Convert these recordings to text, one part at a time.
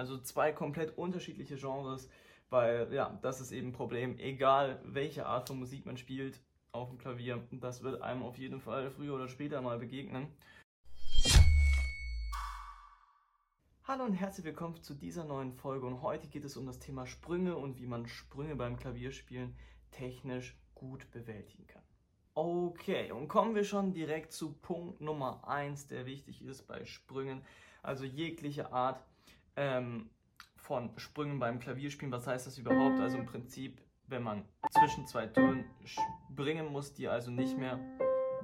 Also zwei komplett unterschiedliche Genres, weil ja, das ist eben ein Problem. Egal welche Art von Musik man spielt auf dem Klavier, das wird einem auf jeden Fall früher oder später mal begegnen. Hallo und herzlich willkommen zu dieser neuen Folge und heute geht es um das Thema Sprünge und wie man Sprünge beim Klavierspielen technisch gut bewältigen kann. Okay, und kommen wir schon direkt zu Punkt Nummer 1, der wichtig ist bei Sprüngen. Also jegliche Art ähm, von Sprüngen beim Klavierspielen. Was heißt das überhaupt? Also im Prinzip, wenn man zwischen zwei Tönen springen muss, die also nicht mehr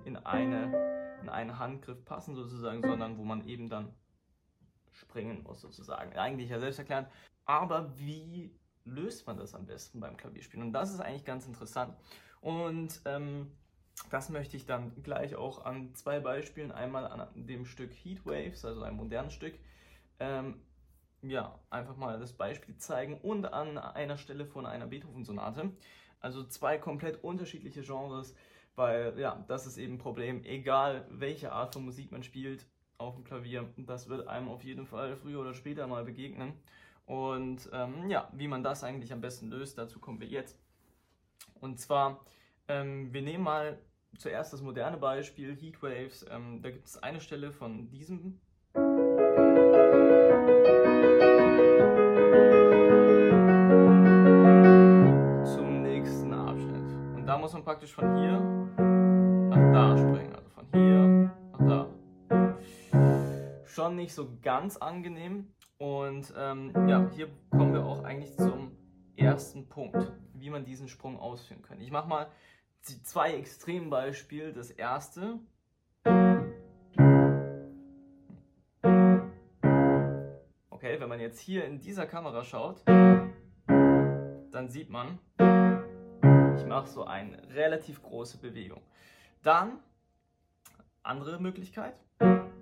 in, eine, in einen Handgriff passen sozusagen, sondern wo man eben dann springen muss sozusagen. Eigentlich ja selbst erklären. Aber wie löst man das am besten beim Klavierspielen? Und das ist eigentlich ganz interessant. Und ähm, das möchte ich dann gleich auch an zwei Beispielen, einmal an dem Stück Heatwaves, also einem modernen Stück, ähm, ja, einfach mal das Beispiel zeigen und an einer Stelle von einer Beethoven-Sonate. Also zwei komplett unterschiedliche Genres, weil ja, das ist eben ein Problem. Egal welche Art von Musik man spielt auf dem Klavier, das wird einem auf jeden Fall früher oder später mal begegnen. Und ähm, ja, wie man das eigentlich am besten löst, dazu kommen wir jetzt. Und zwar, ähm, wir nehmen mal zuerst das moderne Beispiel, Heatwaves. Ähm, da gibt es eine Stelle von diesem. Zum nächsten Abschnitt. Und da muss man praktisch von hier nach da springen. Also von hier nach da. Schon nicht so ganz angenehm. Und ähm, ja, hier kommen wir auch eigentlich zum ersten Punkt, wie man diesen Sprung ausführen kann. Ich mache mal zwei Extrembeispiele. Das erste. Okay, wenn man jetzt hier in dieser Kamera schaut, dann sieht man, ich mache so eine relativ große Bewegung. Dann, andere Möglichkeit. Wenn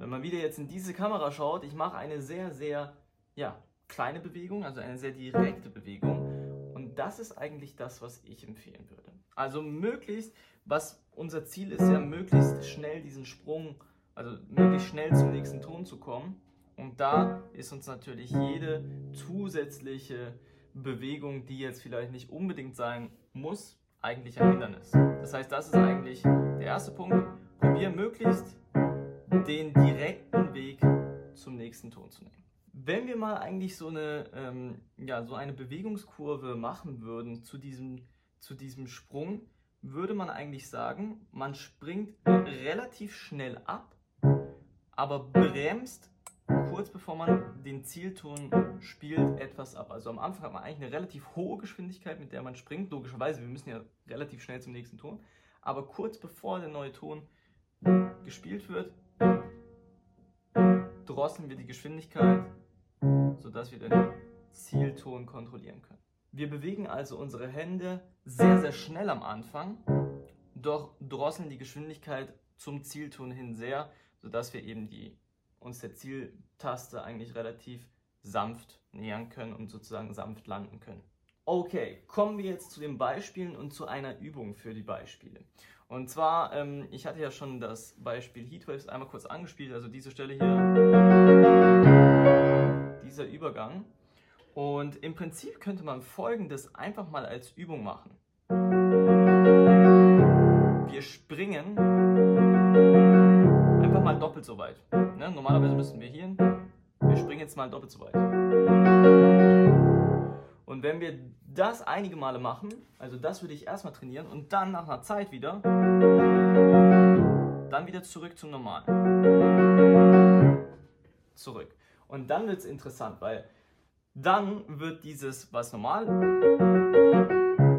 man wieder jetzt in diese Kamera schaut, ich mache eine sehr, sehr, ja, kleine Bewegung, also eine sehr direkte Bewegung. Und das ist eigentlich das, was ich empfehlen würde. Also möglichst, was unser Ziel ist ja, möglichst schnell diesen Sprung, also möglichst schnell zum nächsten Ton zu kommen. Und da ist uns natürlich jede zusätzliche Bewegung, die jetzt vielleicht nicht unbedingt sein muss, eigentlich ein Hindernis. Das heißt, das ist eigentlich der erste Punkt. Probier möglichst den direkten Weg zum nächsten Ton zu nehmen. Wenn wir mal eigentlich so eine, ähm, ja, so eine Bewegungskurve machen würden zu diesem, zu diesem Sprung, würde man eigentlich sagen, man springt relativ schnell ab, aber bremst kurz bevor man den Zielton spielt etwas ab. Also am Anfang hat man eigentlich eine relativ hohe Geschwindigkeit, mit der man springt. Logischerweise, wir müssen ja relativ schnell zum nächsten Ton. Aber kurz bevor der neue Ton gespielt wird, drosseln wir die Geschwindigkeit sodass wir den Zielton kontrollieren können. Wir bewegen also unsere Hände sehr, sehr schnell am Anfang, doch drosseln die Geschwindigkeit zum Zielton hin sehr, sodass wir eben die, uns der Zieltaste eigentlich relativ sanft nähern können und sozusagen sanft landen können. Okay, kommen wir jetzt zu den Beispielen und zu einer Übung für die Beispiele. Und zwar, ähm, ich hatte ja schon das Beispiel Heatwaves einmal kurz angespielt, also diese Stelle hier dieser Übergang. Und im Prinzip könnte man folgendes einfach mal als Übung machen. Wir springen einfach mal doppelt so weit. Ne? Normalerweise müssen wir hier. Wir springen jetzt mal doppelt so weit. Und wenn wir das einige Male machen, also das würde ich erstmal trainieren und dann nach einer Zeit wieder, dann wieder zurück zum Normalen. Zurück. Und dann wird es interessant, weil dann wird dieses, was normal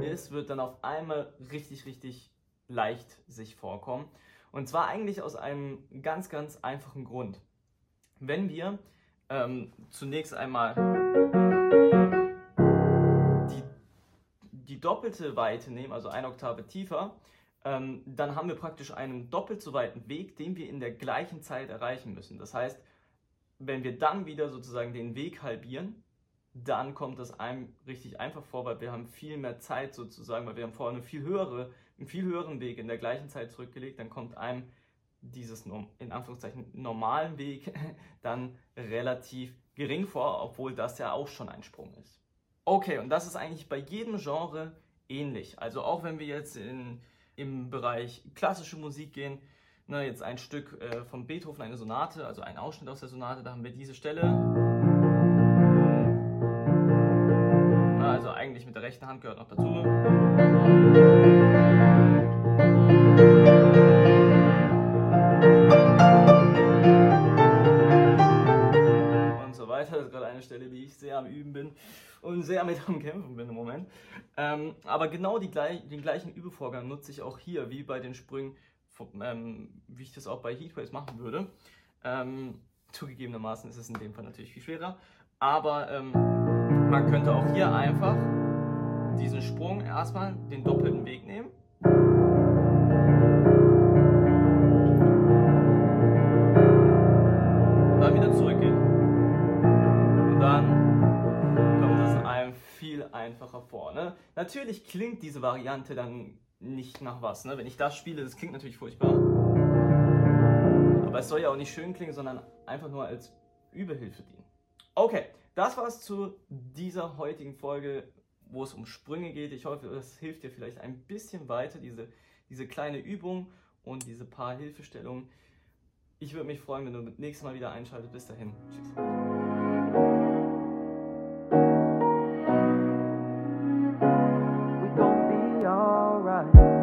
ist, wird dann auf einmal richtig, richtig leicht sich vorkommen. Und zwar eigentlich aus einem ganz, ganz einfachen Grund. Wenn wir ähm, zunächst einmal die, die doppelte Weite nehmen, also eine Oktave tiefer, ähm, dann haben wir praktisch einen doppelt so weiten Weg, den wir in der gleichen Zeit erreichen müssen. Das heißt, wenn wir dann wieder sozusagen den Weg halbieren, dann kommt das einem richtig einfach vor, weil wir haben viel mehr Zeit sozusagen, weil wir haben vorher eine viel höhere, einen viel höheren Weg in der gleichen Zeit zurückgelegt, dann kommt einem dieses in Anführungszeichen normalen Weg dann relativ gering vor, obwohl das ja auch schon ein Sprung ist. Okay, und das ist eigentlich bei jedem Genre ähnlich. Also auch wenn wir jetzt in, im Bereich klassische Musik gehen, ne, jetzt ein Stück äh, von Beethoven, eine Sonate, also ein Ausschnitt aus der Sonate, da haben wir diese Stelle. Eigentlich mit der rechten Hand gehört noch dazu. weiter. Das ist gerade eine Stelle, die ich sehr am Üben bin und sehr mit am Kämpfen bin im Moment. Ähm, aber genau die, den gleichen Übevorgang nutze ich auch hier, wie bei den Sprüngen, ähm, wie ich das auch bei Heatwaves machen würde. Ähm, zugegebenermaßen ist es in dem Fall natürlich viel schwerer, aber ähm, man könnte auch hier einfach diesen Sprung erstmal den doppelten Weg nehmen. Dann wieder zurückgehen. einfacher vor. Ne? Natürlich klingt diese Variante dann nicht nach was. Ne? Wenn ich das spiele, das klingt natürlich furchtbar. Aber es soll ja auch nicht schön klingen, sondern einfach nur als Überhilfe dienen. Okay, das war's zu dieser heutigen Folge, wo es um Sprünge geht. Ich hoffe, das hilft dir vielleicht ein bisschen weiter, diese, diese kleine Übung und diese paar Hilfestellungen. Ich würde mich freuen, wenn du das nächste Mal wieder einschaltest. Bis dahin. Tschüss. right.